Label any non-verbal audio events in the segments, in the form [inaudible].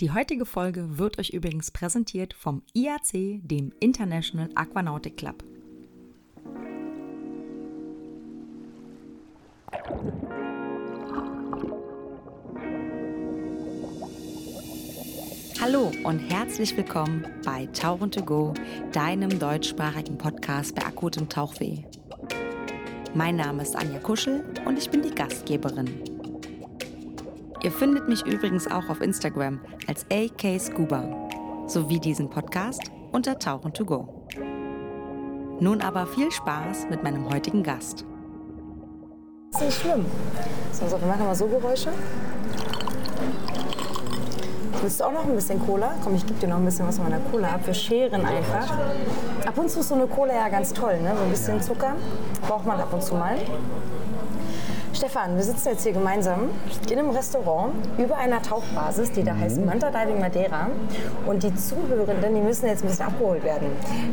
Die heutige Folge wird euch übrigens präsentiert vom IAC, dem International Aquanautic Club. Hallo und herzlich willkommen bei Tauchen to Go, deinem deutschsprachigen Podcast bei akutem Tauchweh. Mein Name ist Anja Kuschel und ich bin die Gastgeberin. Ihr findet mich übrigens auch auf Instagram als AK Scuba sowie diesen Podcast unter Tauchen to Go. Nun aber viel Spaß mit meinem heutigen Gast. Das ist nicht schlimm. So, wir machen mal so Geräusche. Willst du auch noch ein bisschen Cola? Komm, ich gebe dir noch ein bisschen was von meiner Cola ab. Wir scheren einfach. Ab und zu ist so eine Cola ja ganz toll, ne? So ein bisschen Zucker braucht man ab und zu mal. Stefan, wir sitzen jetzt hier gemeinsam in einem Restaurant über einer Tauchbasis, die da Mhm. heißt Manta Diving Madeira. Und die Zuhörenden, die müssen jetzt ein bisschen abgeholt werden.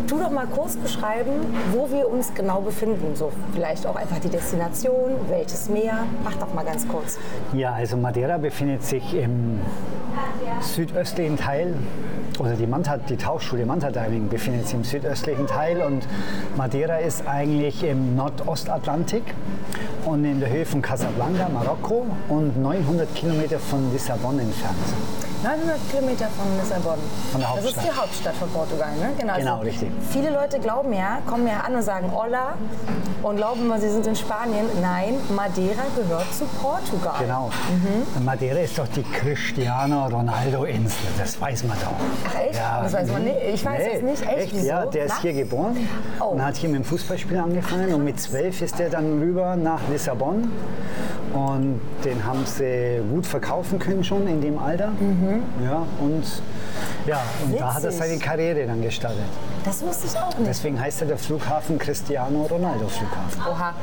Tu doch mal kurz beschreiben, wo wir uns genau befinden. So vielleicht auch einfach die Destination, welches Meer. Mach doch mal ganz kurz. Ja, also Madeira befindet sich im südöstlichen Teil, oder die, Manta, die Tauchschule Manta Diving befindet sich im südöstlichen Teil und Madeira ist eigentlich im Nordostatlantik und in der Höhe von Casablanca, Marokko und 900 Kilometer von Lissabon entfernt. 900 Kilometer von Lissabon. Von der Das ist Hauptstadt. die Hauptstadt von Portugal, ne? Genau, Genau, richtig. Viele Leute glauben ja, kommen ja an und sagen Hola und glauben immer, sie sind in Spanien. Nein, Madeira gehört zu Portugal. Genau. Madeira ist doch die Cristiano Ronaldo-Insel, das weiß man doch. Ach echt? Das weiß man nicht. Ich weiß es nicht. Echt? Wieso? Ja, der ist Na? hier geboren Oh. und hat hier mit dem Fußballspiel angefangen und mit zwölf ist er dann rüber nach Lissabon und den haben sie gut verkaufen können schon in dem Alter. Ja, und ja, und da hat er seine Karriere dann gestartet. Das wusste ich auch nicht. Deswegen heißt er der Flughafen Cristiano Ronaldo Flughafen. Oha.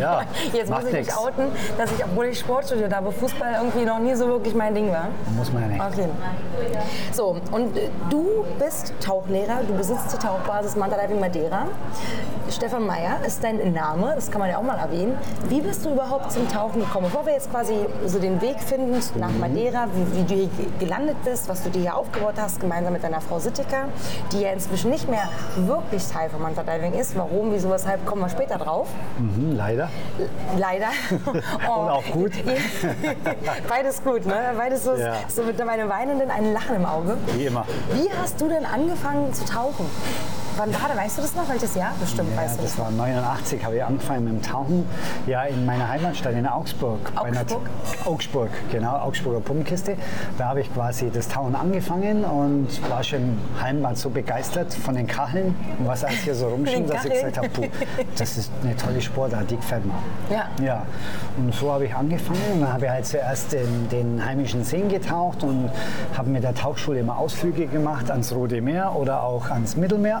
Ja, [laughs] Jetzt muss ich mich nix. outen, dass ich, obwohl ich Sport studiert habe, Fußball irgendwie noch nie so wirklich mein Ding war. Muss man ja nicht. Okay. So, und äh, du bist Tauchlehrer, du besitzt die Tauchbasis Manta Diving Madeira. Stefan Meyer ist dein Name, das kann man ja auch mal erwähnen. Wie bist du überhaupt zum Tauchen gekommen? Bevor wir jetzt quasi so den Weg finden nach Madeira, wie, wie du hier ge- gelandet bist, was du dir hier aufgebaut hast, gemeinsam mit deiner Frau Sittika, die ja inzwischen nicht mehr wirklich Teil von Manta Diving ist. Warum, wieso, weshalb, kommen wir später drauf. Mhm, leider. Leider. [laughs] Oh. Und auch gut. [laughs] Beides gut, ne? Beides so, Ja. so mit meinem Weinenden ein Lachen im Auge. Wie immer. Wie hast du denn angefangen zu tauchen? Wann war das? Weißt du das noch? Welches Jahr? Bestimmt Ja, weißt du das. das war 89, habe ich angefangen mit dem Tauchen. Ja, in meiner Heimatstadt in Augsburg. Augsburg? Augsburg, genau, Augsburger Pumpenkiste. Da habe ich quasi das Tauchen angefangen und war schon im Heimbad so begeistert von den Kacheln und was alles hier so [laughs] rumschwimmt, Den dass ich gesagt habe, puh, das ist eine tolle Sportart, die gefällt mir. Ja. Ja, und so habe ich angefangen und dann habe ich halt zuerst in den heimischen Seen getaucht und habe mit der Tauchschule immer Ausflüge gemacht ans Rote Meer oder auch ans Mittelmeer.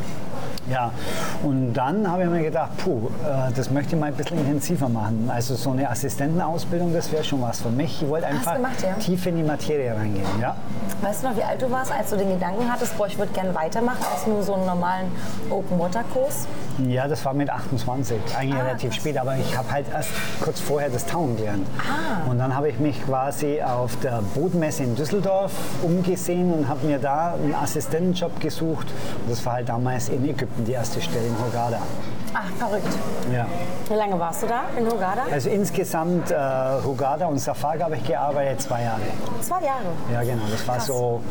Ja, und dann habe ich mir gedacht, puh, äh, das möchte ich mal ein bisschen intensiver machen. Also so eine Assistentenausbildung, das wäre schon was für mich. Ich wollte einfach gemacht, ja? tief in die Materie reingehen. Ja. Weißt du noch, wie alt du warst, als du den Gedanken hattest, boah, ich würde gerne weitermachen als nur so einen normalen Open-Water-Kurs? ja, das war mit 28, eigentlich Ah, relativ spät, aber ich habe halt erst kurz vorher das Tauchen gelernt. Ah. Und dann habe ich mich quasi auf der Bootmesse in Düsseldorf umgesehen und habe mir da einen Assistentenjob gesucht. Und das war halt damals in Ägypten die erste Stelle in Hurghada. Ach, verrückt. Ja. Wie lange warst du da in Hurghada? Also insgesamt äh, Hurghada und Safaga habe ich gearbeitet zwei Jahre. Zwei Jahre. Ja, genau. Das war Krass. so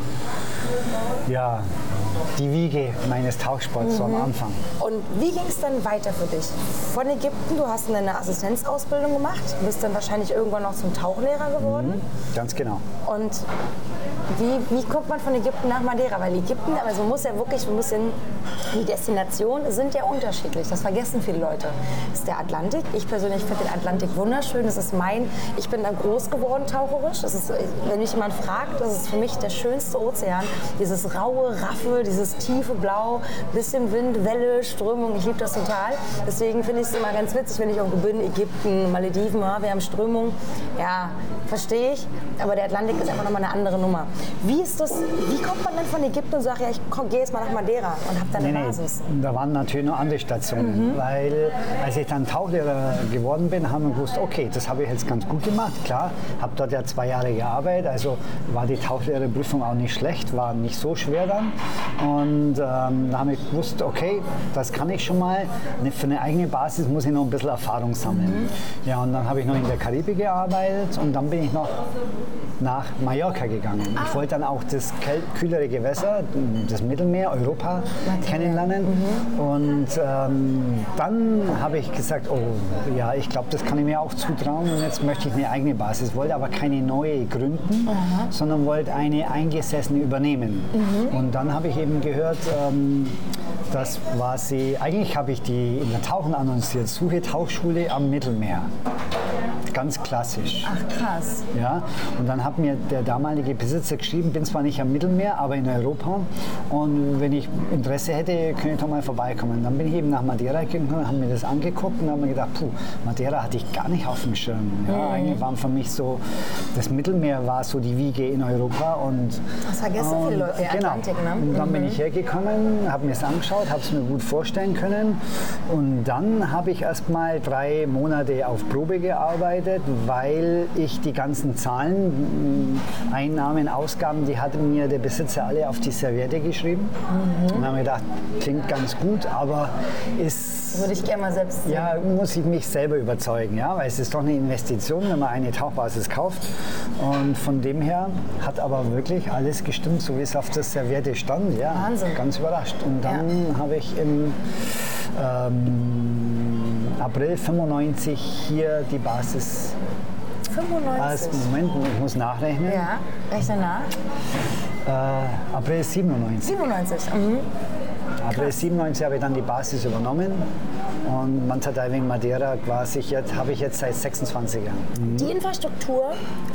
ja, die Wiege meines Tauchsports so am Mhm. Anfang. Und wie ging es dann weiter für dich? Von Ägypten, du hast eine Assistenzausbildung gemacht, bist dann wahrscheinlich irgendwann noch zum Tauchlehrer geworden. Ganz genau. Und wie, wie kommt man von Ägypten nach Madeira? Weil Ägypten, also man muss ja wirklich ein bisschen, die Destinationen sind ja unterschiedlich. Das vergessen viele Leute. Das ist der Atlantik. Ich persönlich finde den Atlantik wunderschön. Das ist mein, ich bin da groß geworden taucherisch. Das ist, wenn mich jemand fragt, das ist für mich der schönste Ozean. Dieses raue, raffe, dieses tiefe Blau, bisschen Wind, Welle, Strömung. Ich liebe das total. Deswegen finde ich es immer ganz witzig, wenn ich irgendwo bin, Ägypten, Malediven, ja, wir haben Strömung. Ja, verstehe ich. Aber der Atlantik ist einfach nochmal eine andere Nummer. Wie ist das, wie kommt man denn von Ägypten und sagt, ja, ich gehe jetzt mal nach Madeira und habe da eine Nee, nee, Basis? Da waren natürlich noch andere Stationen, weil als ich dann Tauchlehrer geworden bin, haben wir gewusst, okay, das habe ich jetzt ganz gut gemacht, klar, habe dort ja zwei Jahre gearbeitet, also war die Tauchlehrerprüfung auch nicht schlecht, war nicht so schwer dann. Und ähm, da habe ich gewusst, okay, das kann ich schon mal, Ne, für eine eigene Basis muss ich noch ein bisschen Erfahrung sammeln. Ja, und dann habe ich noch in der Karibik gearbeitet und dann bin ich noch nach Mallorca gegangen. Ich wollte dann auch das kühlere Gewässer, das Mittelmeer, Europa kennenlernen. Und ähm, dann habe ich gesagt, oh ja, ich glaube, das kann ich mir auch zutrauen und jetzt möchte ich eine eigene Basis. Wollte aber keine neue gründen, sondern wollte eine eingesessene übernehmen. Und dann habe ich eben gehört, ähm, das war sie, eigentlich habe ich die in der Tauchen annonciert, Suche Tauchschule am Mittelmeer. Ganz klassisch. Ach krass. Ja, und dann hat mir der damalige Besitzer geschrieben, bin zwar nicht am Mittelmeer, aber in Europa. Und wenn ich Interesse hätte, könnte ich doch mal vorbeikommen. Dann bin ich eben nach Madeira gegangen, habe mir das angeguckt und habe mir gedacht, puh, Madeira hatte ich gar nicht auf dem Schirm. Ja, Eigentlich waren für mich so, das Mittelmeer war so die Wiege in Europa. Und, Das vergessen viele und- Leute, der genau. Atlantik, ne? Und dann bin ich hergekommen, habe mir es angeschaut, habe es mir gut vorstellen können. Und dann habe ich erst mal drei Monate auf Probe gearbeitet, weil ich die ganzen Zahlen, Einnahmen, Ausgaben, die hatte mir der Besitzer alle auf die Serviette geschrieben. Und dann habe ich gedacht, klingt ganz gut, aber ist Würde ich gerne mal selbst sehen. ja, muss ich mich selber überzeugen, ja, weil es ist doch eine Investition, wenn man eine Tauchbasis kauft. Und von dem her hat aber wirklich alles gestimmt, so wie es auf der Serviette stand. Ja, Wahnsinn. Ganz überrascht. Und dann habe ich im ähm, April 95 hier die Basis. 95. Als, Moment, ich muss nachrechnen. Ja, rechne nach. Äh, April 97. 97. Mhm. April 97 habe ich dann die Basis übernommen. Und Manta Diving Madeira quasi jetzt, habe ich jetzt seit 26 Jahren. Die Infrastruktur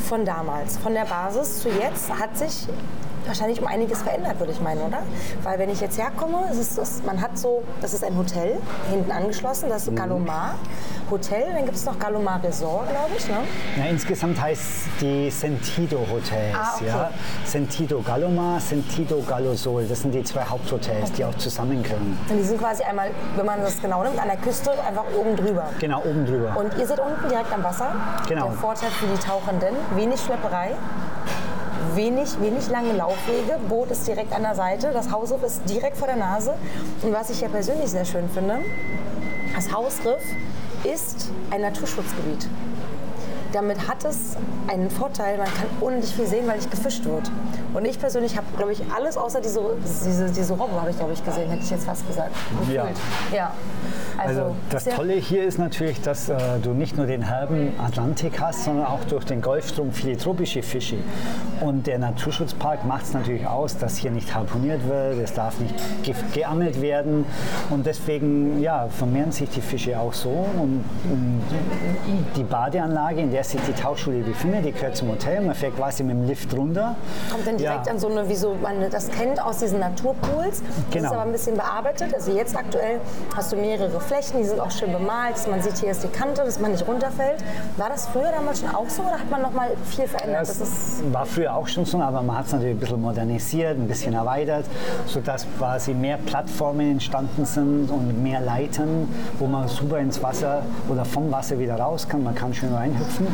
von damals, von der Basis zu jetzt, hat sich wahrscheinlich um einiges verändert, würde ich meinen, oder? Weil wenn ich jetzt herkomme, ist es das, man hat so, das ist ein Hotel, hinten angeschlossen, das ist Galomar Hotel, dann gibt es noch Galomar Resort, glaube ich, ne? Ja, insgesamt heißt die Sentido Hotels. Ah, okay. ja? Sentido Galomar, Sentido Galosol. Das sind die zwei Haupthotels, die auch zusammengehören. Und die sind quasi einmal, wenn man das genau nimmt, an der Küste einfach oben drüber. Genau, oben drüber. Und ihr seid unten direkt am Wasser. Genau. Der Vorteil für die Tauchenden, wenig Schlepperei, wenig, wenig lange Laufwege. Boot ist direkt an der Seite, das Hausriff ist direkt vor der Nase. Und was ich ja persönlich sehr schön finde, das Hausriff ist ein Naturschutzgebiet. Damit hat es einen Vorteil, man kann unendlich viel sehen, weil nicht gefischt wird. Und ich persönlich habe, glaube ich, alles außer diese, diese, diese Robbe, habe ich, glaube ich, gesehen, hätte ich jetzt fast gesagt. Ja. Gefühlt. ja. Also, Also das Tolle hier ist natürlich, dass äh, du nicht nur den herben Atlantik hast, sondern auch durch den Golfstrom viele tropische Fische. Und der Naturschutzpark macht es natürlich aus, dass hier nicht harponiert wird, es darf nicht ge geangelt werden. Und deswegen ja, vermehren sich die Fische auch so. Und, und die Badeanlage, in der sich die Tauchschule befindet, die gehört zum Hotel. Man fährt quasi mit dem Lift runter. Kommt dann direkt Ja. an so eine, wie so man das kennt aus diesen Naturpools. Das Genau. ist aber ein bisschen bearbeitet. Also jetzt aktuell hast du mehrere Flächen, die sind auch schön bemalt. Man sieht, hier ist die Kante, dass man nicht runterfällt. War das früher damals schon auch so oder hat man noch mal viel verändert? Das Das ist war früher auch schon so, aber man hat es natürlich ein bisschen modernisiert, ein bisschen erweitert, sodass quasi mehr Plattformen entstanden sind und mehr Leitern, wo man super ins Wasser oder vom Wasser wieder raus kann. Man kann schön reinhüpfen.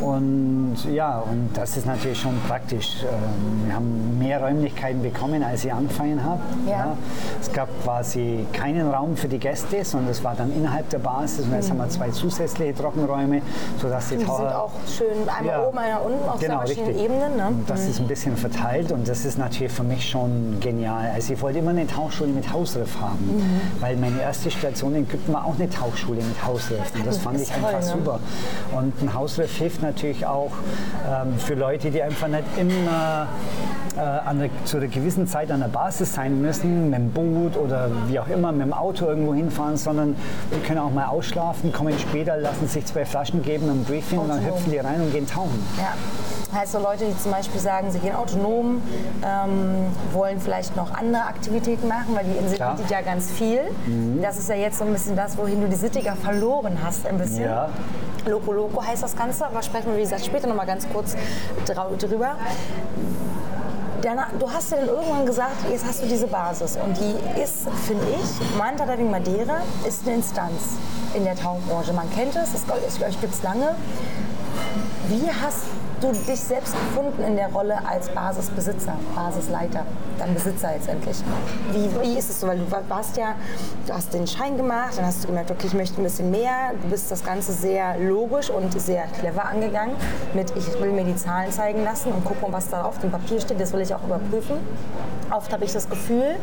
Und ja, und das ist natürlich schon praktisch. Ähm, Wir haben mehr Räumlichkeiten bekommen, als ich angefangen habe. Ja. Es gab quasi keinen Raum für die Gäste, sondern es war dann innerhalb der Basis. Und jetzt haben wir zwei zusätzliche Trockenräume, sodass die die sind Taucher auch schön einmal Ja. oben, einmal unten auf Genau, zwei verschiedenen richtig. Ebenen. Ne? Das ist ein bisschen verteilt und das ist natürlich für mich schon genial. Also ich wollte immer eine Tauchschule mit Hausriff haben, Mhm. weil meine erste Station in Ägypten war auch eine Tauchschule mit Hausriff und das [laughs] fand ist ich einfach toll, ne? super. Und ein Hausriff hilft natürlich auch ähm, für Leute, die einfach nicht immer äh, an der, zu einer gewissen Zeit an der Basis sein müssen, mit dem Boot oder wie auch immer, mit dem Auto irgendwo hinfahren, sondern die können auch mal ausschlafen, kommen später, lassen sich zwei Flaschen geben, ein Briefing und dann Autonom. hüpfen die rein und gehen tauchen. Ja. Heißt so Leute, die zum Beispiel sagen, sie gehen autonom, ähm, wollen vielleicht noch andere Aktivitäten machen, weil die Insel Klar. Mhm. bietet ja ganz viel. Das ist ja jetzt so ein bisschen das, wohin du die Sittiger verloren hast, ein bisschen. Ja. Loco Loco heißt das Ganze, aber sprechen wir, wie gesagt, später noch mal ganz kurz drüber. du hast ja dann irgendwann gesagt, jetzt hast du diese Basis. Und die ist, finde ich, Manta Diving Madeira ist eine Instanz in der Tauchbranche. Man kennt es, es, es euch gibt es lange. Wie hast du dich selbst gefunden in der Rolle als Basisbesitzer, Basisleiter, dann Besitzer letztendlich? Wie, wie ist es so? Weil du warst ja, du hast den Schein gemacht, dann hast du gemerkt, okay, ich möchte ein bisschen mehr. Du bist das Ganze sehr logisch und sehr clever angegangen mit, ich will mir die Zahlen zeigen lassen und gucken, was da auf dem Papier steht. Das will ich auch überprüfen. Oft habe ich das Gefühl,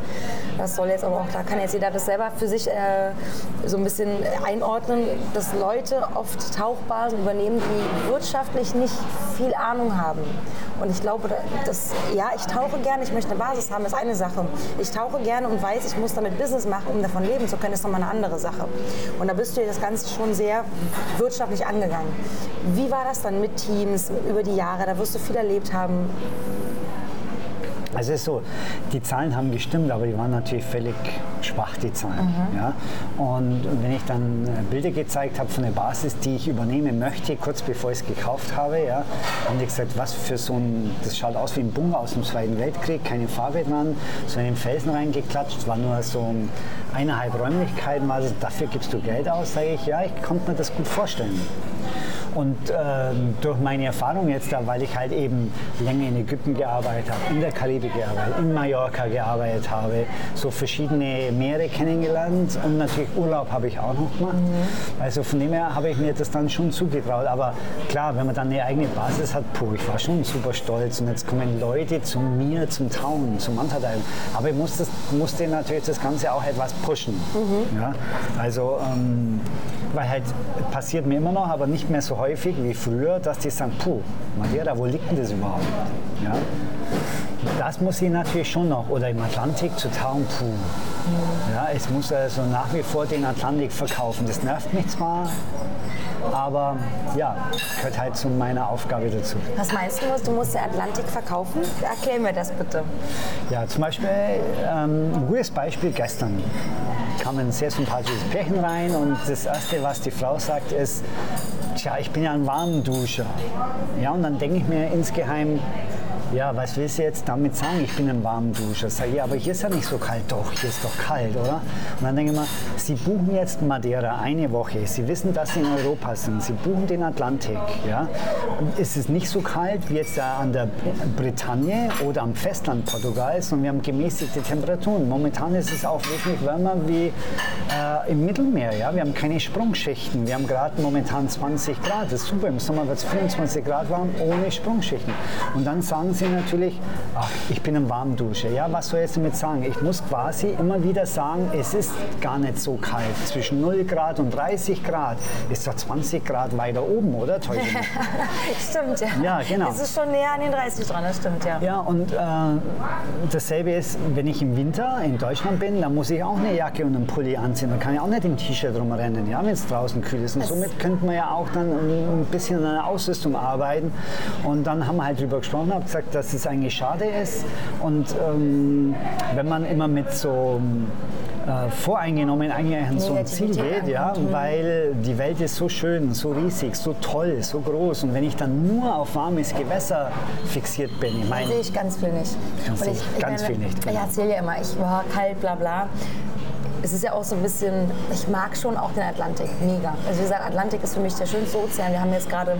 das soll jetzt aber auch, da kann jetzt jeder das selber für sich äh, so ein bisschen einordnen, dass Leute oft Tauchbasen übernehmen, die wirtschaftlich nicht viel Ahnung haben. Und ich glaube, dass, ja, ich tauche gerne, ich möchte eine Basis haben, ist eine Sache. Ich tauche gerne und weiß, ich muss damit Business machen, um davon leben zu können, ist nochmal eine andere Sache. Und da bist du das Ganze schon sehr wirtschaftlich angegangen. Wie war das dann mit Teams über die Jahre? Da wirst du viel erlebt haben. Also es ist so, die Zahlen haben gestimmt, aber die waren natürlich völlig schwach, die Zahlen. Mhm. Ja? Und wenn ich dann äh, Bilder gezeigt habe von der Basis, die ich übernehmen möchte, kurz bevor ich es gekauft habe, ja, haben die gesagt, was für so ein, das schaut aus wie ein Bunker aus dem Zweiten Weltkrieg, keine Farbe dran, so in den Felsen reingeklatscht, war nur so eineinhalb Räumlichkeiten, also dafür gibst du Geld aus, sage ich, ja, ich konnte mir das gut vorstellen. Und äh, durch meine Erfahrung jetzt da, weil ich halt eben länger in Ägypten gearbeitet habe, in der Karibik gearbeitet, in Mallorca gearbeitet habe, so verschiedene Meere kennengelernt und natürlich Urlaub habe ich auch noch gemacht. Mhm. Also von dem her habe ich mir das dann schon zugetraut. Aber klar, wenn man dann eine eigene Basis hat, puh, ich war schon super stolz. Und jetzt kommen Leute zu mir zum Tauchen, zum Mantadeilen. Aber ich musste, musste natürlich das Ganze auch etwas pushen. Mhm. Ja? Also, ähm, weil halt passiert mir immer noch, aber nicht mehr so häufig wie früher, dass die sagen, puh, Madeira, wo liegt denn das überhaupt? Ja? Das muss ich natürlich schon noch, oder im Atlantik zu tauchen, puh. Ja, es muss also nach wie vor den Atlantik verkaufen. Das nervt mich zwar, aber ja, gehört halt zu meiner Aufgabe dazu. Was meinst du, du musst den Atlantik verkaufen? Erklär mir das bitte. Ja, zum Beispiel, ähm, ein gutes Beispiel gestern kam ein sehr sympathisches Pärchen rein und das Erste, was die Frau sagt, ist, tja, ich bin ja ein Warmduscher. Ja, und dann denke ich mir insgeheim, ja, was willst du jetzt damit sagen? Ich bin ein Warmduscher. Sag ich, aber hier ist ja nicht so kalt. Doch, hier ist doch kalt, oder? Und dann denke ich mal, Sie buchen jetzt Madeira eine Woche. Sie wissen, dass Sie in Europa sind. Sie buchen den Atlantik. Ja? Ist es nicht so kalt wie jetzt an der Bretagne oder am Festland Portugals und wir haben gemäßigte Temperaturen. Momentan ist es auch wesentlich wärmer wie äh, im Mittelmeer. Ja? Wir haben keine Sprungschichten. Wir haben gerade momentan 20 Grad. Das ist super. Im Sommer wird es 24 Grad warm ohne Sprungschichten. Und dann sagen Sie natürlich, ach, ich bin ein Warmduscher. Ja, was soll ich damit sagen? Ich muss quasi immer wieder sagen, es ist gar nicht so kalt. Zwischen 0 Grad und 30 Grad ist doch 20 Grad weiter oben, oder? [laughs] stimmt, ja. Ja, genau. Es ist schon näher an den 30 dran, das stimmt, ja. Ja, und äh, dasselbe ist, wenn ich im Winter in Deutschland bin, dann muss ich auch eine Jacke und einen Pulli anziehen. Dann kann ich auch nicht im T-Shirt rumrennen, ja, wenn es draußen kühl ist. Und es somit könnte man ja auch dann ein bisschen an der Ausrüstung arbeiten. Und dann haben wir halt drüber gesprochen, habe gesagt, dass es eigentlich schade ist. Und ähm, wenn man immer mit so äh, voreingenommen eigentlich an so ein Ziel geht, ja, weil die Welt ist so schön, so riesig, so toll, so groß. Und wenn ich dann nur auf warmes Gewässer fixiert bin, ich meine. sehe ich ganz viel nicht. Ich, ich ganz meine, viel nicht. Genau. Ich erzähle ja immer, ich war kalt, bla bla es ist ja auch so ein bisschen, ich mag schon auch den Atlantik, mega. Also wie gesagt, Atlantik ist für mich der schönste Ozean. Wir haben jetzt gerade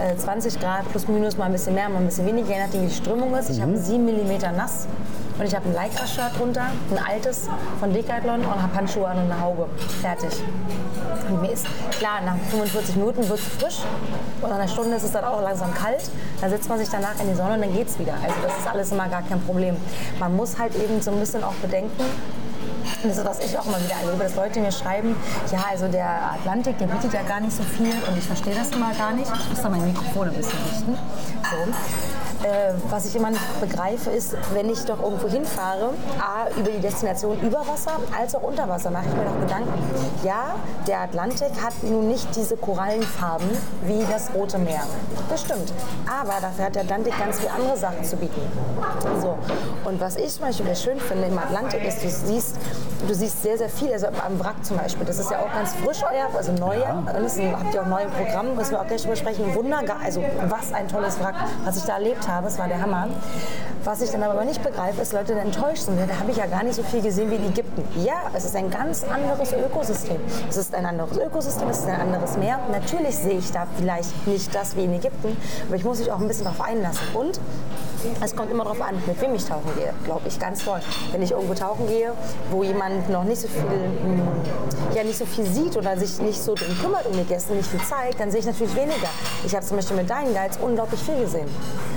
äh, 20 Grad, plus minus mal ein bisschen mehr, mal ein bisschen weniger, je nachdem wie die Strömung ist. Ich mhm. habe 7 mm nass und ich habe ein Lycra-Shirt drunter, ein altes von Decathlon und habe Handschuhe an und eine Haube. Fertig. Und mir ist klar, nach 45 Minuten wird es frisch und nach einer Stunde ist es dann auch langsam kalt. Dann setzt man sich danach in die Sonne und dann geht es wieder. Also das ist alles immer gar kein Problem. Man muss halt eben so ein bisschen auch bedenken, das ist, was ich auch immer wieder erlebe, dass Leute mir schreiben, ja, also der Atlantik, der bietet ja gar nicht so viel und ich verstehe das immer gar nicht. Ich muss da mein Mikrofon ein bisschen richten. So. Äh, was ich immer nicht begreife, ist, wenn ich doch irgendwo hinfahre, A, über die Destination über Wasser, als auch unter Wasser, mache ich mir noch Gedanken. Ja, der Atlantik hat nun nicht diese Korallenfarben wie das Rote Meer. Das stimmt. Aber dafür hat der Atlantik ganz viele andere Sachen zu bieten. So. Und was ich zum Beispiel schön finde im Atlantik ist, du siehst, du siehst sehr, sehr viel, also am Wrack zum Beispiel, das ist ja auch ganz frisch euer, also neu, ja. das habt ihr auch neu im Programm, müssen wir auch gleich drüber sprechen. Wunder, also was ein tolles Wrack, was ich da erlebt habe, es war der Hammer. Was ich dann aber nicht begreife, ist, Leute dann enttäuscht sind. Da habe ich ja gar nicht so viel gesehen wie in Ägypten. Ja, es ist ein ganz anderes Ökosystem. Es ist ein anderes Ökosystem, es ist ein anderes Meer. Natürlich sehe ich da vielleicht nicht das wie in Ägypten, aber ich muss mich auch ein bisschen darauf einlassen. Und es kommt immer darauf an, mit wem ich tauchen gehe, glaube ich, ganz toll. Wenn ich irgendwo tauchen gehe, wo jemand noch nicht so viel, mh, ja, nicht so viel sieht oder sich nicht so drum kümmert um die Gäste, nicht viel zeigt, dann sehe ich natürlich weniger. Ich habe zum Beispiel mit deinen Guides unglaublich viel gesehen.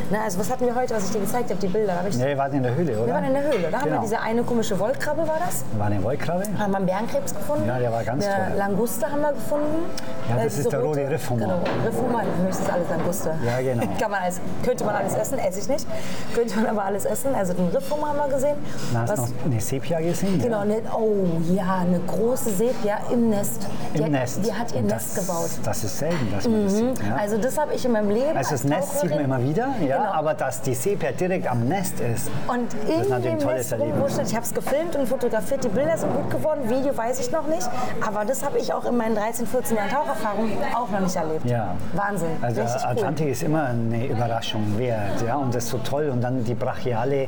Ne, also was hatten wir heute, was ich dir gezeigt habe, die Bilder? Hab ich, Ja, ihr wart in der Höhle, oder? wir waren in der Höhle. Da haben wir Genau. diese eine komische Wollkrabbe, war das? War eine Wollkrabbe? haben wir einen Bärenkrebs gefunden. Ja, der war ganz eine toll. Languste haben wir gefunden. Ja, Äh, das ist diese der rote Riffhummer. Genau, Riffhummer. Für mich ist das alles Languste. Ja, genau. Kann man alles, könnte man alles essen, esse ich nicht. [laughs] Könnte man aber alles essen. Also den Riffhummer haben wir gesehen. Da hast du noch eine Sepia gesehen? Genau, Ja. ne, oh ja, eine große Sepia im Nest. Die Im hat, Nest. Die hat ihr Und Nest das, gebaut. Mhm. Das ist selten, dass man das sieht. Ja. Also das habe ich in meinem Leben Also das Nest sieht man immer wieder, ja, Genau. aber dass die Sepia direkt am Nest ist, Und ist in natürlich ein tolles Erlebnis. Ich habe es gefilmt und fotografiert. Die Bilder sind gut geworden. Video weiß ich noch nicht. Aber das habe ich auch in meinen 13, 14 Jahren Taucherfahrung auch noch nicht erlebt. Ja. Wahnsinn. Also Atlantik ist immer eine Überraschung wert, ja, und das ist so toll. Und dann die brachiale äh,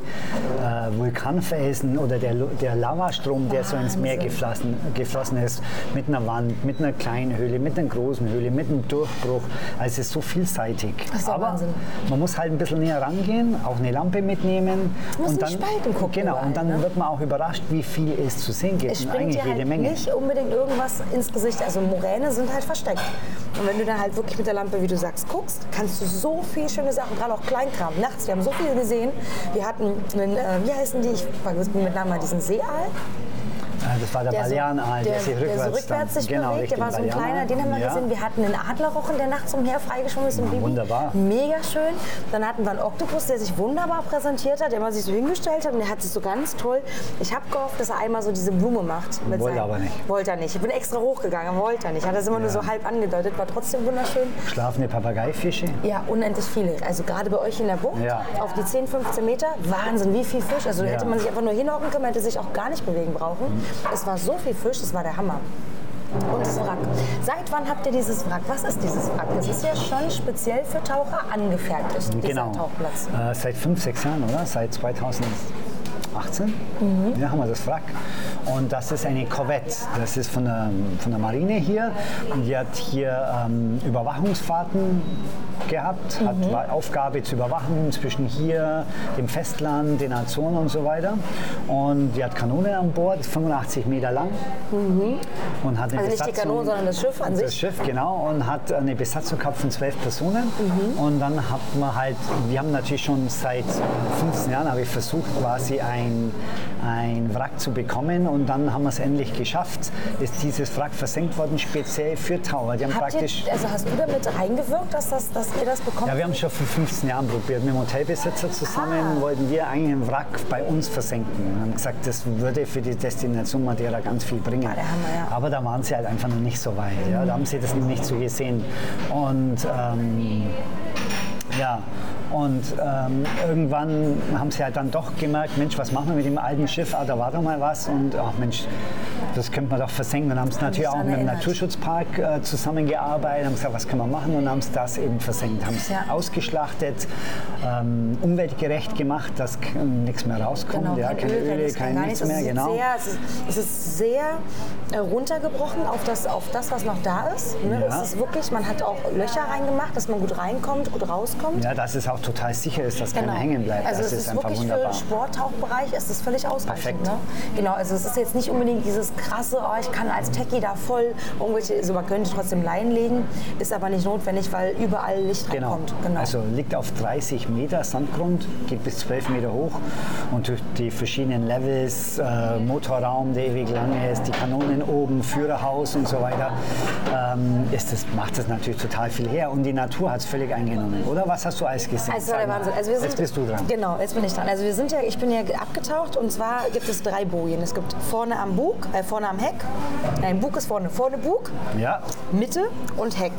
Vulkanfelsen oder der, der Lavastrom, der so ins Meer geflossen, geflossen ist, mit einer Wand, mit einer kleinen Höhle, mit einer großen Höhle, mit einem Durchbruch. Also es ist so vielseitig. Ist Aber Wahnsinn. man muss halt ein bisschen näher rangehen, auch eine. Lampe mitnehmen. Muss und dann, Spalten gucken Genau, überall, und dann ne? wird man auch überrascht, wie viel es zu sehen gibt. Es springt eigentlich dir jede halt Menge. nicht unbedingt irgendwas ins Gesicht. Also Moräne sind halt versteckt. Und wenn du dann halt wirklich mit der Lampe, wie du sagst, guckst, kannst du so viele schöne Sachen, gerade auch Kleinkram. Nachts, wir haben so viel gesehen. Wir hatten einen, äh, wie heißen die? Ich vergesse mit Namen mal diesen Seeaal. Ah, Das war der, Der so, Balearenaal, der, der, sich der rückwärts, so rückwärts sich genau, bewegt. Der war so ein kleiner, den haben wir ja. gesehen. Wir hatten einen Adlerrochen, der nachts umher freigeschwommen ist im Baby. wunderbar. Mega schön. Dann hatten wir einen Oktopus, der sich wunderbar präsentiert hat, der immer sich so hingestellt hat und der hat sich so ganz toll. Ich habe gehofft, dass er einmal so diese Blume macht. Wollte aber nicht. Wollte er nicht. Ich bin extra hochgegangen, wollte er nicht. Hat das immer nur so halb angedeutet, war trotzdem wunderschön. Schlafende Papageifische. Ja, unendlich viele. Also gerade bei euch in der Bucht, Ja. auf die 10, 15 Meter, Wahnsinn, wie viel Fisch. Also Ja. hätte man sich einfach nur hinhocken können, man hätte sich auch gar nicht bewegen brauchen. Es war so viel Fisch, das war der Hammer. Und das Wrack. Seit wann habt ihr dieses Wrack? Was ist dieses Wrack? Das ist ja schon speziell für Taucher angefertigt, Genau. Tauchplatz. Äh, seit fünf, sechs Jahren, oder? Seit 2018 Mhm. ja, haben wir das Wrack. Und das ist eine Corvette. Das ist von der, von der Marine hier. Und die hat hier ähm, Überwachungsfahrten gehabt, Mhm. hat war Aufgabe zu überwachen zwischen hier, dem Festland, den Azoren und so weiter. Und die hat Kanonen an Bord, ist 85 Meter lang. Und hat eine Also nicht die Besatzung- Kanonen, sondern das Schiff an das sich. Schiff, genau, und hat eine Besatzung gehabt von zwölf Personen. Mhm. Und dann hat man halt, wir haben natürlich schon seit 15 Jahren, habe ich versucht, quasi ein, ein Wrack zu bekommen. Und dann haben wir es endlich geschafft. Ist dieses Wrack versenkt worden, speziell für Taucher. Die haben Habt praktisch. ihr, also hast du damit reingewirkt, dass, das, dass ihr das bekommt? Ja, wir haben schon vor 15 Jahren probiert. Mit dem Hotelbesitzer zusammen Ah. wollten wir eigentlich einen Wrack bei uns versenken. Und haben gesagt, das würde für die Destination Madeira ganz viel bringen. Ah, Hammer, ja. Aber da waren sie halt einfach noch nicht so weit. Ja. Da haben sie das noch nicht so gesehen. Und ähm, ja, und ähm, irgendwann haben sie halt dann doch gemerkt, Mensch, was machen wir mit dem alten Schiff? Ah, da war doch mal was. Und ach Mensch, das könnte man doch versenken. Und haben es natürlich auch mit dem. Naturschutzpark äh, zusammengearbeitet, haben gesagt, was können wir machen? Und haben es das eben versenkt. Haben es Ja. ausgeschlachtet, ähm, umweltgerecht gemacht, dass nichts mehr rauskommt. Genau, ja, kein keine Öl, Öle, kein gar nichts mehr, es, ist genau. sehr, es, ist, es ist sehr äh, runtergebrochen auf das, auf das, was noch da ist. Ne? Ja. Es ist wirklich, man hat auch Löcher reingemacht, dass man gut reinkommt, gut rauskommt. Ja, dass es auch total sicher ist, dass keiner hängen bleibt. Also das es ist, ist, einfach wirklich wunderbar. für Sporttauchbereich ist es völlig ausreichend. Perfekt. Ne? Genau, also es ist jetzt nicht unbedingt dieses krasse, oh, ich kann als Techie da voll irgendwelche, also man könnte trotzdem Leinen legen, ist aber nicht notwendig, weil überall Licht Genau. reinkommt. Genau. Also liegt auf 30 Meter Sandgrund, geht bis 12 Meter hoch und durch die verschiedenen Levels, äh, Motorraum, der ewig lang ist, die Kanonen oben, Führerhaus und so weiter, ähm, ist das, macht das natürlich total viel her. Und die Natur hat es völlig eingenommen, oder? Was hast du alles gesehen? Das war der. Wahnsinn. Also wir sind, Jetzt bist du dran. Genau, jetzt bin ich dran. Also wir sind ja, ich bin ja abgetaucht und zwar gibt es drei Bojen. Es gibt vorne am Bug, äh, vorne am Heck. Nein, Bug ist vorne, vorne Bug, Ja, Mitte und Heck.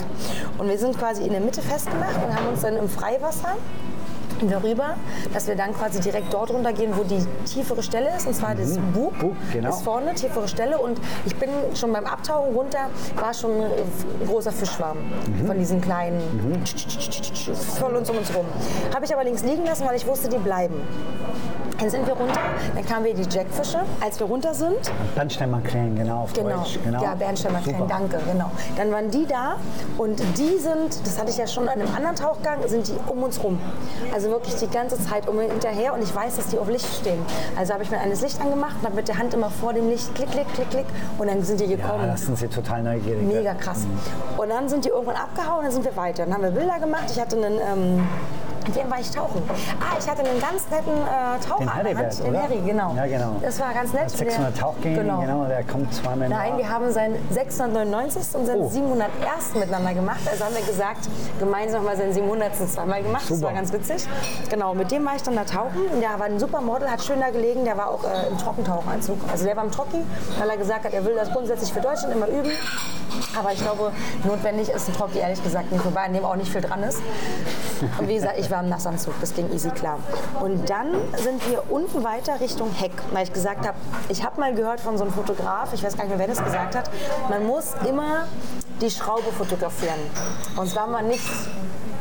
Und wir sind quasi in der Mitte festgemacht und haben uns dann im Freiwasser darüber, dass wir dann quasi direkt dort runtergehen, wo die tiefere Stelle ist, und zwar das Bug, Bug, genau. ist vorne, tiefere Stelle und ich bin schon beim Abtauchen runter, war schon ein großer Fischschwarm von diesen kleinen, voll uns um uns rum. Habe ich aber links liegen lassen, weil ich wusste, die bleiben. Dann sind wir runter, dann kamen wir die Jackfische. Als wir runter sind, Bernsteinmakrelen, genau, auf Genau. Deutsch. Genau. Ja, Bernsteinmakrelen, danke, genau. Dann waren die da und die sind, das hatte ich ja schon an einem anderen Tauchgang, sind die um uns rum. Also wirklich die ganze Zeit um hinterher und ich weiß, dass die auf Licht stehen. Also habe ich mir eines Licht angemacht und habe mit der Hand immer vor dem Licht klick, klick, klick, klick und dann sind die Ja, gekommen. das sind sie total neugierig. Mega krass. Und dann sind die irgendwann abgehauen, dann sind wir weiter. Dann haben wir Bilder gemacht. Ich hatte einen, ähm, mit wem war ich tauchen? Ah, ich hatte einen ganz netten äh, Taucher Den Heribert, Hand. Den? Harry, genau. Ja, genau. Das war ganz nett. Hat 600 Der- Tauchgänge, Genau. genau. der kommt zweimal im Nein, wir haben sein 699. und sein Oh. 701. miteinander gemacht. Also haben wir gesagt, gemeinsam haben wir sein 700. zweimal gemacht. Das Super. war ganz witzig. Genau, mit dem war ich dann da tauchen. Der war ein super Model, hat schön da gelegen. Der war auch äh, im Trockentauchanzug. Also der war im Trocki, weil er gesagt hat, er will das grundsätzlich für Deutschland immer üben. Aber ich glaube, notwendig ist ein Trocki ehrlich gesagt nicht, wobei an dem auch nicht viel dran ist. Und wie gesagt, ich war im Nassanzug, das ging easy klar. Und dann sind wir unten weiter Richtung Heck, weil ich gesagt habe, ich habe mal gehört von so einem Fotograf, ich weiß gar nicht mehr, wer das gesagt hat, man muss immer die Schraube fotografieren. Und zwar mal nicht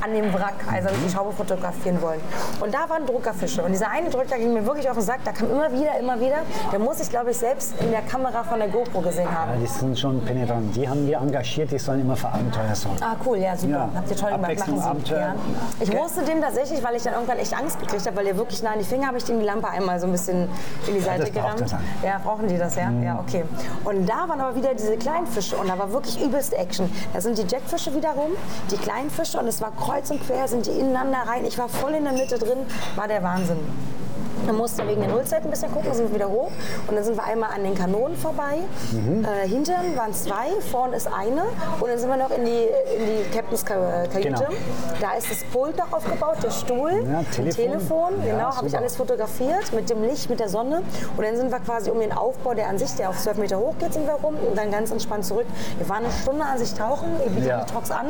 an dem Wrack, also die Schraube fotografieren wollen. Und da waren Druckerfische. Und dieser eine Drücker ging mir wirklich auf den Sack, da kam immer wieder, immer wieder. Der muss ich, glaube ich, selbst in der Kamera von der GoPro gesehen haben. Ja, die sind schon penetrant. Die haben wir engagiert, die sollen immer für Abenteuer sorgen. Ah, cool, ja, super. Ja. Habt ihr toll gemacht. Machen Sie. Abenteuer. Ja. Ich Okay. musste dem tatsächlich, weil ich dann irgendwann echt Angst gekriegt habe, weil der wirklich nah an die Finger, habe ich dem die Lampe einmal so ein bisschen in die Seite braucht gerammt. er. Mhm. Ja, brauchen die das, ja? Ja, okay. Und da waren aber wieder diese kleinen Fische und da war wirklich übelste Action. Da sind die Jackfische wiederum, die kleinen Fische und es war kreuz und quer, sind die ineinander rein. Ich war voll in der Mitte drin, war der Wahnsinn. Dann mussten wir wegen der Nullzeit ein bisschen gucken, sind wir wieder hoch. Und dann sind wir einmal an den Kanonen vorbei. Mhm. Äh, hintern waren zwei, vorne ist eine. Und dann sind wir noch in die, in die Captain's Ka- Kajüte. Genau. Da ist das Pult noch aufgebaut, der Stuhl, Ja, Telefon. Telefon. Ja, Genau, habe ich alles fotografiert mit dem Licht, mit der Sonne. Und dann sind wir quasi um den Aufbau, der an sich, der auf 12 Meter hoch geht, sind wir rum und dann ganz entspannt zurück. Wir waren eine Stunde an sich tauchen, ich biete Ja. die Talks an.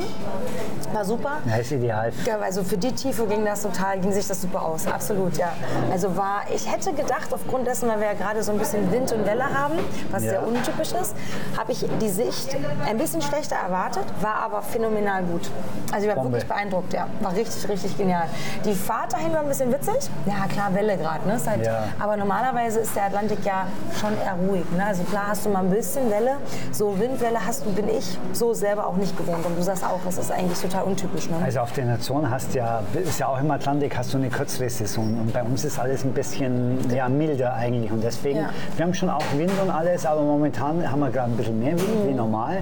War super. Ja, ist ideal. Ja, also für die Tiefe ging das total, ging sich das super aus. Absolut, ja. Also war, ich hätte gedacht, aufgrund dessen, weil wir ja gerade so ein bisschen Wind und Welle haben, was Ja. sehr untypisch ist, habe ich die Sicht ein bisschen schlechter erwartet, war aber phänomenal gut. Also ich war Bombe. wirklich beeindruckt, ja. War richtig, richtig genial. Die Fahrt dahin war ein bisschen witzig. Ja, klar, Welle gerade, ne? Halt, Ja. Aber normalerweise ist der Atlantik ja schon eher ruhig. Ne? Also klar hast du mal ein bisschen Welle. So Windwelle hast du, bin ich so selber auch nicht gewohnt. Und du sagst auch, das ist eigentlich total untypisch. Ne? Also auf den Azoren hast ja, ist ja auch im Atlantik, hast du eine kürzere Saison. Und bei uns ist alles ein bisschen ja, milder eigentlich. Und deswegen, Ja. wir haben schon auch Wind und alles, aber momentan haben wir gerade ein bisschen mehr Wind Mhm. wie normal.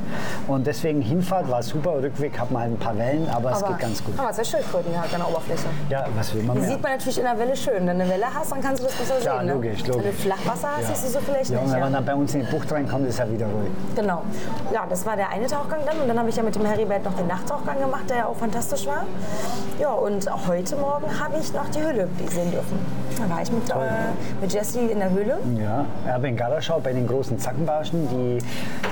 Und deswegen Hinfahrt war super, Rückweg hat man halt ein paar Wellen, aber, es geht ganz gut. Aber zwei Schildkröten halt an der Oberfläche. Ja, was will man Die mehr? sieht man natürlich in der Welle schön. Wenn du eine Welle hast, dann kannst du das besser Klar, sehen. Ne? logisch, Wenn du logisch. Flachwasser hast, Ja. siehst du so vielleicht Ja, und nicht. wenn Ja. man dann bei uns in die Bucht reinkommt, ist er wieder ruhig. Genau. Ja, das war der eine Tauchgang dann. Und dann habe ich ja mit dem Heribert noch den Nachttauchgang gemacht, der ja auch fantastisch war. Ja, und auch heute Morgen habe ich noch die Höhle sehen dürfen. Da war ich mit, äh, mit Jessie in der Höhle. Ja, aber in Garaschau bei den großen Zackenbarschen, die,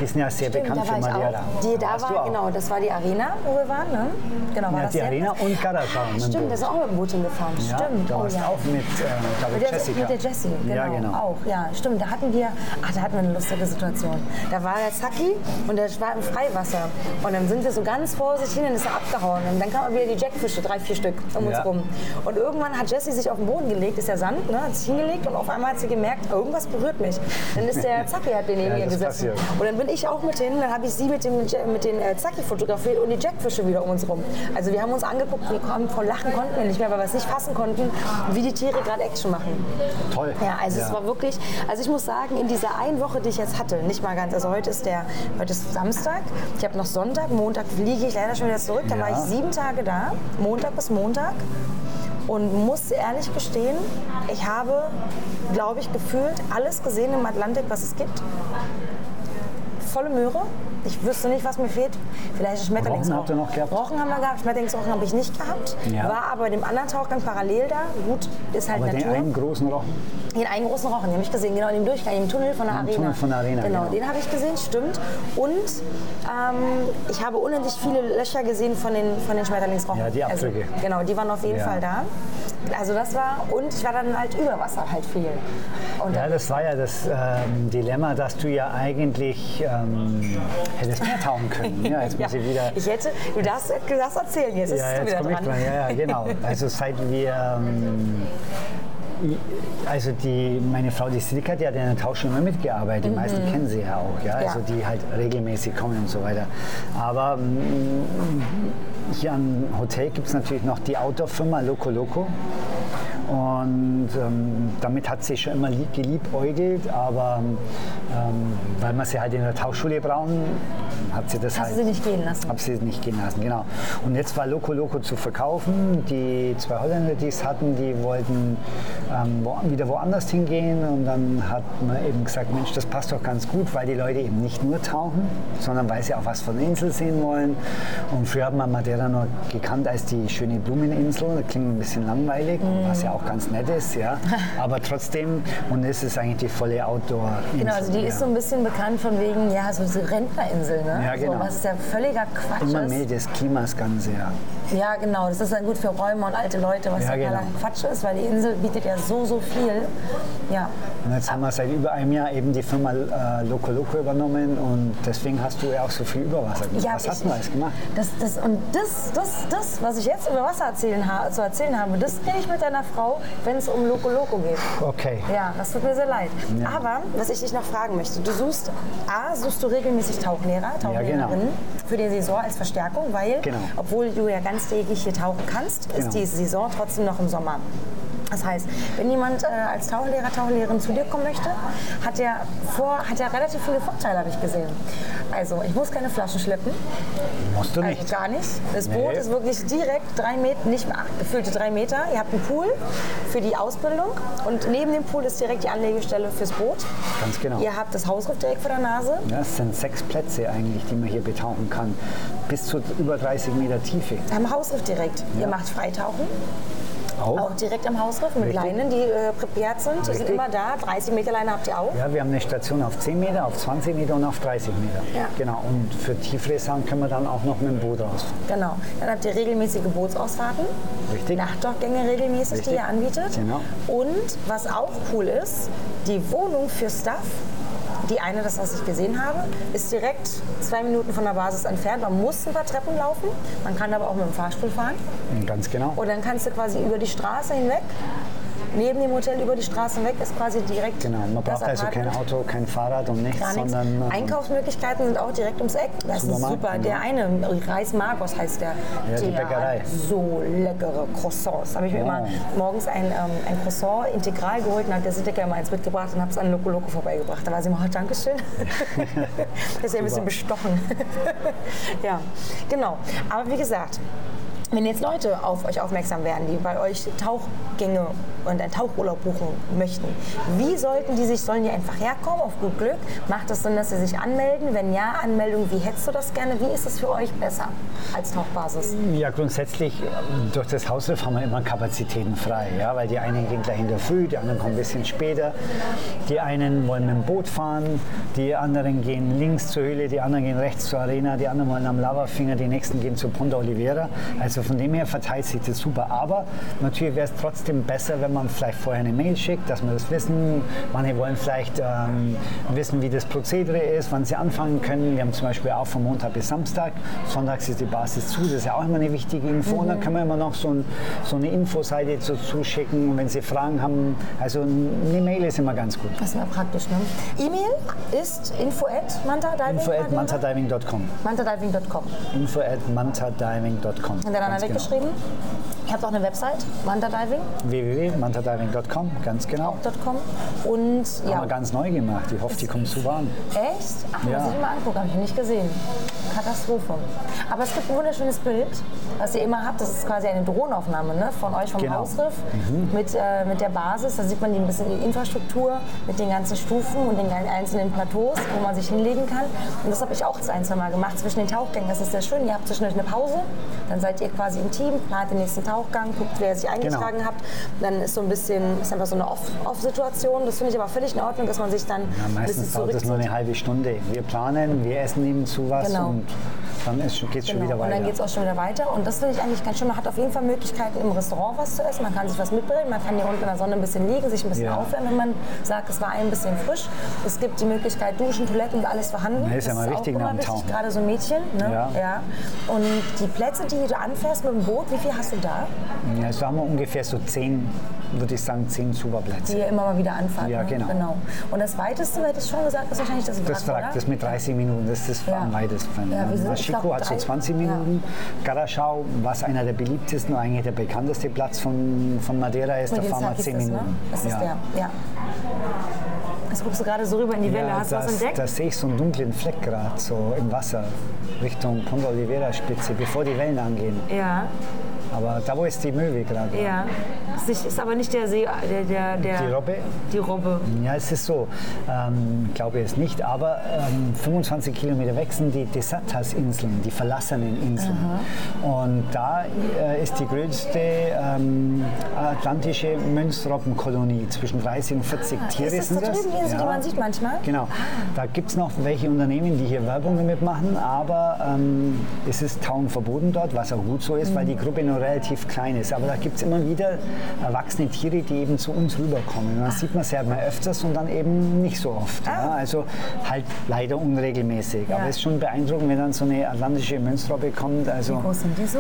die sind ja sehr Stimmt, bekannt da für Madeira. Die, da du war, genau, das war die Arena, wo wir waren. Ne? Genau, war Ja, das die? Arena und dem Stimmt, Boot. da sind auch mit dem Boot hingefahren. Ja, Stimmt. da oh, warst ja. auch mit, äh, Mit der, Jessica. mit der Jessie, genau, Ja, genau. Auch, ja, stimmt. Da hatten wir, ach, da hatten wir eine lustige Situation. Da war der Zacki und der war im Freiwasser. Und dann sind wir so ganz vorsichtig hin und ist er abgehauen. Und dann kamen wieder die Jackfische, drei, vier Stück um uns Ja. rum. Und irgendwann hat Jessie sich auf den Boden gelegt, ist ja Sand, ne, hat sich hingelegt und auf einmal hat sie gemerkt, irgendwas berührt mich. Dann ist der [laughs] Zacki hat neben Ja, ihr gesessen. passiert. Und dann bin ich auch mit hin, dann habe ich sie mit, dem, mit den äh, Zacki fotografiert und die Jackfische wieder um uns rum. Also wir haben uns angeguckt, wir kamen vor Lachen konnten wir nicht mehr, weil wir es nicht fassen konnten, wie die Tiere gerade Action machen. Toll. Ja, also es war wirklich, also ich muss sagen, in dieser einen Woche, die ich jetzt hatte, nicht mal ganz, also heute ist der, heute ist Samstag, ich habe noch Sonntag, Montag fliege ich leider schon wieder zurück, dann Ja. war ich sieben Tage da, Montag bis Montag und muss ehrlich gestehen, ich habe, glaube ich, gefühlt alles gesehen im Atlantik, was es gibt. Volle Möhre. Ich wüsste nicht, was mir fehlt. Vielleicht Schmetterlingsrochen. habt ihr noch gehabt? Rochen haben wir gehabt, Schmetterlingsrochen habe ich nicht gehabt. Ja. War aber bei dem anderen Tauchgang parallel da. Gut, ist halt Aber den Natur. einen großen Rochen. Den einen großen Rochen, den habe ich gesehen, genau in dem Durchgang, im Tunnel von der Arena. Tunnel von der Arena, Genau, genau. den habe ich gesehen, stimmt. Und ähm, ich habe unendlich viele Löcher gesehen von den, von den Schmetterlingsrochen. Ja, die Abdrücke. Also, genau, die waren auf jeden Ja. Fall da. Also das war, und ich war dann halt über Wasser halt viel. Und Ja, das war ja das ähm, Dilemma, dass du ja eigentlich ähm, hättest mehr tauchen können. Ja, jetzt muss [laughs] ich wieder. Ich hätte, du darfst das erzählen, jetzt ist Ja, du jetzt wieder komme ich dran. dran. Ja, ja, genau. [laughs] Also seit wir ähm, Also die, meine Frau, die Silke, die hat ja in der Tauschschule immer mitgearbeitet. Die meisten kennen sie ja auch, ja? also Ja. die halt regelmäßig kommen und so weiter. Aber mm, hier am Hotel gibt es natürlich noch die Outdoor-Firma Loco Loco. Und ähm, damit hat sie schon immer lieb- geliebäugelt, aber ähm, weil wir sie halt in der Tauchschule brauchen, hat sie das Hast halt. du sie nicht gehen lassen? Hab sie nicht gehen lassen, genau. Und jetzt war Loco Loco zu verkaufen. Die zwei Holländer, die es hatten, die wollten ähm, wo, wieder woanders hingehen. Und dann hat man eben gesagt, Mensch, das passt doch ganz gut, weil die Leute eben nicht nur tauchen, sondern weil sie auch was von der Insel sehen wollen. Und früher hat man Madeira nur gekannt als die schöne Blumeninsel. Das klingt ein bisschen langweilig, was ja auch ganz nett ist, ja. [laughs] Aber trotzdem, und es ist eigentlich die volle Outdoor-Insel. Genau, also die ja. ist so ein bisschen bekannt von wegen, ja, so diese Rentnerinsel, ne? Ja, genau. So, was ja völliger Quatsch Immer mehr des Klimas ganz sehr. Ja, genau. Das ist dann gut für Räume und alte Leute, was Ja, ja, genau. Quatsch ist, weil die Insel bietet ja so, so viel. Ja. Und jetzt haben wir seit über einem Jahr eben die Firma äh, Loco Loco übernommen und deswegen hast du ja auch so viel Überwasser gemacht. Ja, Was ich- hast du alles gemacht? Das, das, und das, das, das, was ich jetzt über Wasser erzählen zu erzählen habe, das rede ich mit deiner Frau, wenn es um Loco Loco geht. Okay. Ja, das tut mir sehr leid. Ja. Aber was ich dich noch fragen möchte, du suchst, A, suchst du regelmäßig Tauchlehrer, Tauchlehrerinnen für die Saison als Verstärkung, weil, Genau. obwohl du ja ganztägig hier tauchen kannst, ist Genau. die Saison trotzdem noch im Sommer. Das heißt, wenn jemand äh, als Tauchlehrer, Tauchlehrerin zu dir kommen möchte, hat er, vor, hat er relativ viele Vorteile, habe ich gesehen. Also, ich muss keine Flaschen schleppen, Musst du also nicht. gar nicht. Das Nee. Boot ist wirklich direkt drei Meter, nicht mehr acht, gefühlte drei Meter. Ihr habt einen Pool für die Ausbildung und neben dem Pool ist direkt die Anlegestelle fürs Boot. Ganz genau. Ihr habt das Hausriff direkt vor der Nase. Ja, es sind sechs Plätze eigentlich, die man hier betauchen kann. Bis zu über 30 Meter Tiefe. Am Hausriff direkt. Ja. Ihr macht Freitauchen, Auch? auch direkt am Hausriff mit Richtig. Leinen, die äh, prepared sind. Die sind immer da. 30 Meter Leine habt ihr auch. Ja, wir haben eine Station auf 10 Meter, auf 20 Meter und auf 30 Meter. Ja. Genau. Und für tiefere Sachen können wir dann auch noch mit dem Boot rausfahren. Genau. Dann habt ihr regelmäßige Bootsausfahrten. Richtig. Nachtdockgänge regelmäßig, Richtig. die ihr anbietet. Genau. Und was auch cool ist, die Wohnung für Staff, die eine, das was ich gesehen habe, ist direkt zwei Minuten von der Basis entfernt. Man muss ein paar Treppen laufen, man kann aber auch mit dem Fahrstuhl fahren. Ganz genau. Und dann kannst du quasi über die Straße hinweg, neben dem Hotel über die Straße hinweg, ist quasi direkt Genau. Man braucht also kein. Auto, kein Fahrrad und nichts, Gar nichts. sondern äh, Einkaufsmöglichkeiten sind auch direkt ums Eck. Das ist super. genau. Der eine, Reis Marcos heißt der. Ja, die der Bäckerei. so leckere Croissants. Da habe ich mir Oh. immer morgens ein, ähm, ein Croissant integral geholt und hat der Sitteke immer eins mitgebracht und habe es an Loco Loco vorbeigebracht. Da war sie immer, oh, Dankeschön. [laughs] das ist ja ein bisschen bestochen. [laughs] ja, genau. Aber wie gesagt, wenn jetzt Leute auf euch aufmerksam werden, die bei euch Tauchgänge und einen Tauchurlaub buchen möchten, wie sollten die sich, sollen die einfach herkommen auf gut Glück? Macht es Sinn, dass sie sich anmelden? Wenn ja, Anmeldung, wie hättest du das gerne? Wie ist es für euch besser als Tauchbasis? Ja, grundsätzlich ähm, durch das Hausriff haben wir immer Kapazitäten frei, ja, weil die einen gehen gleich in der Früh, die anderen kommen ein bisschen später. Die einen wollen mit dem Boot fahren, die anderen gehen links zur Höhle, die anderen gehen rechts zur Arena, die anderen wollen am Lavafinger, die nächsten gehen zur Punta Oliveira. Also von dem her verteilt sich das super. Aber natürlich wäre es trotzdem besser, wenn man vielleicht vorher eine Mail schickt, dass wir das wissen. Manche wollen vielleicht ähm, wissen, wie das Prozedere ist, wann sie anfangen können. Wir haben zum Beispiel auch von Montag bis Samstag. Sonntags ist die Basis zu. Das ist ja auch immer eine wichtige Info. Und dann können wir immer noch so, ein, so eine Infoseite dazu zuschicken. Und wenn Sie Fragen haben, also eine Mail ist immer ganz gut. Das ist ja praktisch, ne? E-Mail ist info at mantadiving. Info at mantadiving.com. mantadiving.com. Info at mantadiving.com. Hintereinander Ganz genau. weggeschrieben. Ihr habt auch eine Website, mantadiving.com. ganz genau. Und Haben ja, wir ganz neu gemacht. Ich hoffe, die kommt super an. Echt? Ach, Ja. muss ich mal angucken, habe ich nicht gesehen. Katastrophe. Aber es gibt ein wunderschönes Bild, was ihr immer habt. Das ist quasi eine Drohnenaufnahme ne? von euch vom Genau. Hausriff mit, äh, mit der Basis. Da sieht man die ein bisschen die Infrastruktur mit den ganzen Stufen und den einzelnen Plateaus, wo man sich hinlegen kann. Und das habe ich auch das ein, zwei Mal gemacht zwischen den Tauchgängen. Das ist sehr schön. Ihr habt zwischendurch eine Pause. Dann seid ihr quasi im Team, plant den nächsten Tauchgang, guckt, wer sich eingetragen Genau. hat. Dann ist so ein bisschen, ist einfach so eine Off- Off-Situation. das finde ich aber völlig in Ordnung, dass man sich dann Ja, meistens dauert es nur eine halbe Stunde. Wir planen, wir essen nebenzu was Genau. und dann geht es schon Genau. wieder Und weiter. dann geht es auch schon wieder weiter. Und das finde ich eigentlich ganz schön. Man hat auf jeden Fall Möglichkeiten, im Restaurant was zu essen. Man kann sich was mitbringen. Man kann hier unten in der Sonne ein bisschen liegen, sich ein bisschen Ja. aufwärmen, wenn man sagt, es war ein bisschen frisch. Es gibt die Möglichkeit, Duschen, Toiletten und alles vorhanden. Ja, ist ja Das mal auch wichtig wichtig, Tauchen. Gerade so Mädchen. Ne? Ja. Und die Plätze, die du anfährst mit dem Boot, wie viel hast du da? Ja, also haben wir ungefähr so zehn würde ich sagen, zehn super Plätze. Die ihr immer mal wieder anfahrt. Ja, ne? genau. Und das weiteste, hättest du schon gesagt, ist wahrscheinlich das Wrack, Das Wrack, das mit 30 Minuten, das ist Ja. am weitesten. Ja, wir sind- glaub, hat so drei- 20 Minuten. Garaschau, was einer der beliebtesten und eigentlich der bekannteste Platz von, von Madeira ist, Mit da fahren wir Sakis 10 das, ne? Minuten. Das ist ja. der, ja. Jetzt guckst du gerade so rüber in die Welle. Ja, Hast du was entdeckt? da sehe ich so einen dunklen Fleck gerade, so im Wasser, Richtung Ponta Oliveira Spitze, bevor die Wellen angehen. ja, Aber da, wo ist die Möwe gerade? ja. Ist, ist aber nicht der See, der, der, der Die Robbe? Die Robbe. Ja, es ist so. Ähm, glaube es nicht, aber ähm, 25 Kilometer weg sind die Desertas-Inseln, die verlassenen Inseln. Und da äh, ist die größte ähm, atlantische Mönchsrobbenkolonie. Zwischen 30 und 40 Tiere Ah, ist das sind da das. drüben, die Insel, die man sieht manchmal? Genau. Da gibt es noch welche Unternehmen, die hier Werbung damit machen, aber ähm, es ist Tauchen verboten dort, was auch gut so ist, weil die Gruppe nur relativ klein ist. Aber da gibt es immer wieder erwachsene Tiere, die eben zu uns rüberkommen. Und das sieht man sehr mal öfters und dann eben nicht so oft. Ja? Also halt leider unregelmäßig. Ja. Aber es ist schon beeindruckend, wenn dann so eine atlantische Mönchsrobbe kommt. Wie Also groß sind die so?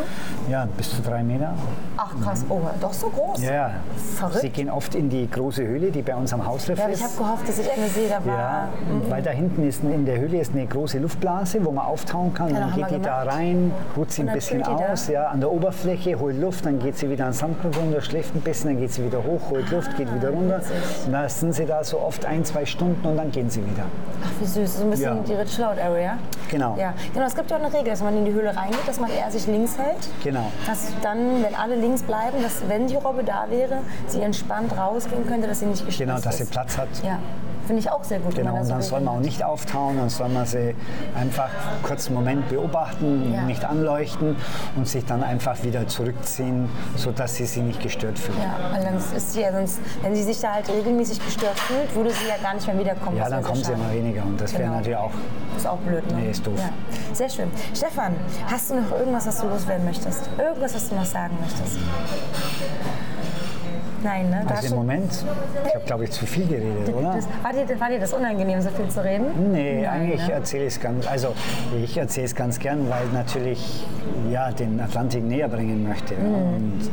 ja, bis zu drei Meter. Ach krass, oh, doch so groß. Ja, ja. Verrückt. Sie gehen oft in die große Höhle, die bei uns am Hausriff Ja, ist. ich habe gehofft, dass ich eine sehe, da war. Ja, weil da hinten ist in der Höhle ist eine große Luftblase, wo man auftauchen kann. Ja, dann haben geht die da gemacht. rein, ruht sie ein dann bisschen da. aus, ja, an der Oberfläche, holt Luft, dann geht sie wieder an den Sandgrund runter, schläft ein bisschen, dann geht sie wieder hoch, holt Luft, geht wieder runter. Und da sind sie da so oft ein, zwei Stunden und dann gehen sie wieder. Ach, wie süß. So ein bisschen Ja. die Chill-Out-Area. Genau. Ja, genau. Es gibt ja auch eine Regel, dass man in die Höhle reingeht, dass man eher sich links hält. Genau. Dass dann, wenn alle links bleiben, dass wenn die Robbe da wäre, sie entspannt rausgehen könnte, dass sie nicht gestresst Genau, dass sie. Platz hat. Ja, finde ich auch sehr gut. Genau, und dann so soll man auch nicht auftauen, dann soll man sie einfach kurz einen Moment beobachten, Ja. nicht anleuchten und sich dann einfach wieder zurückziehen, sodass sie sich nicht gestört fühlen. Ja, weil dann ist sie ja sonst, wenn sie sich da halt regelmäßig gestört fühlt, würde sie ja gar nicht mehr wiederkommen. Ja, dann wäre kommen sie immer weniger und das wäre Genau. natürlich auch Ist auch blöd, ne? Nee, ist doof. Ja. Sehr schön. Stefan, hast du noch irgendwas, was du loswerden möchtest? Irgendwas, was du noch sagen möchtest? Nein, ne? Also im Moment, ich habe glaube ich zu viel geredet, oder? Das, war, dir, war dir das unangenehm, so viel zu reden? Nee, eigentlich ne? erzähle ich es ganz, also ich erzähle es ganz gern, weil natürlich ja, den Atlantik näher bringen möchte. Mhm. Und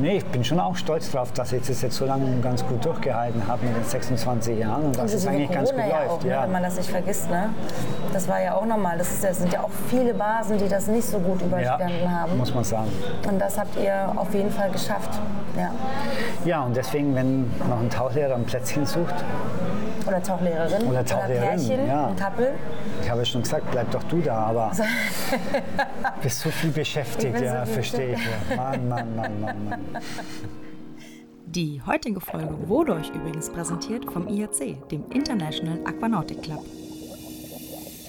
nee, ich bin schon auch stolz drauf, dass ich das jetzt so lange ganz gut durchgehalten habe mit den 26 Jahren und dass es Inklusive eigentlich ganz gut Corona ja läuft. auch, ne, wenn man das nicht vergisst. Ne? Das war ja auch normal. Das, das sind ja auch viele Basen, die das nicht so gut überstanden haben. muss man sagen. Und das habt ihr auf jeden Fall geschafft. Ja. Ja, und deswegen, wenn noch ein Tauchlehrer ein Plätzchen sucht, Oder Tauchlehrerin. Oder Tauchlehrerin, Pärchen, ja. ein Couple. ich habe schon gesagt, bleib doch du da, aber [laughs] bist so viel beschäftigt, so ja, viel verstehe ich. Ja. Mann, Mann, Mann, Mann, Mann. Die heutige Folge wurde euch übrigens präsentiert vom IAC, dem International Aquanautic Club.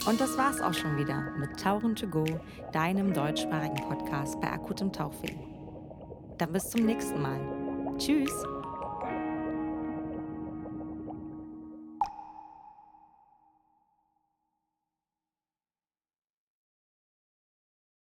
Und das war's auch schon wieder mit Tauchen to go, deinem deutschsprachigen Podcast bei akutem Tauchweh. Dann bis zum nächsten Mal. Tschüss!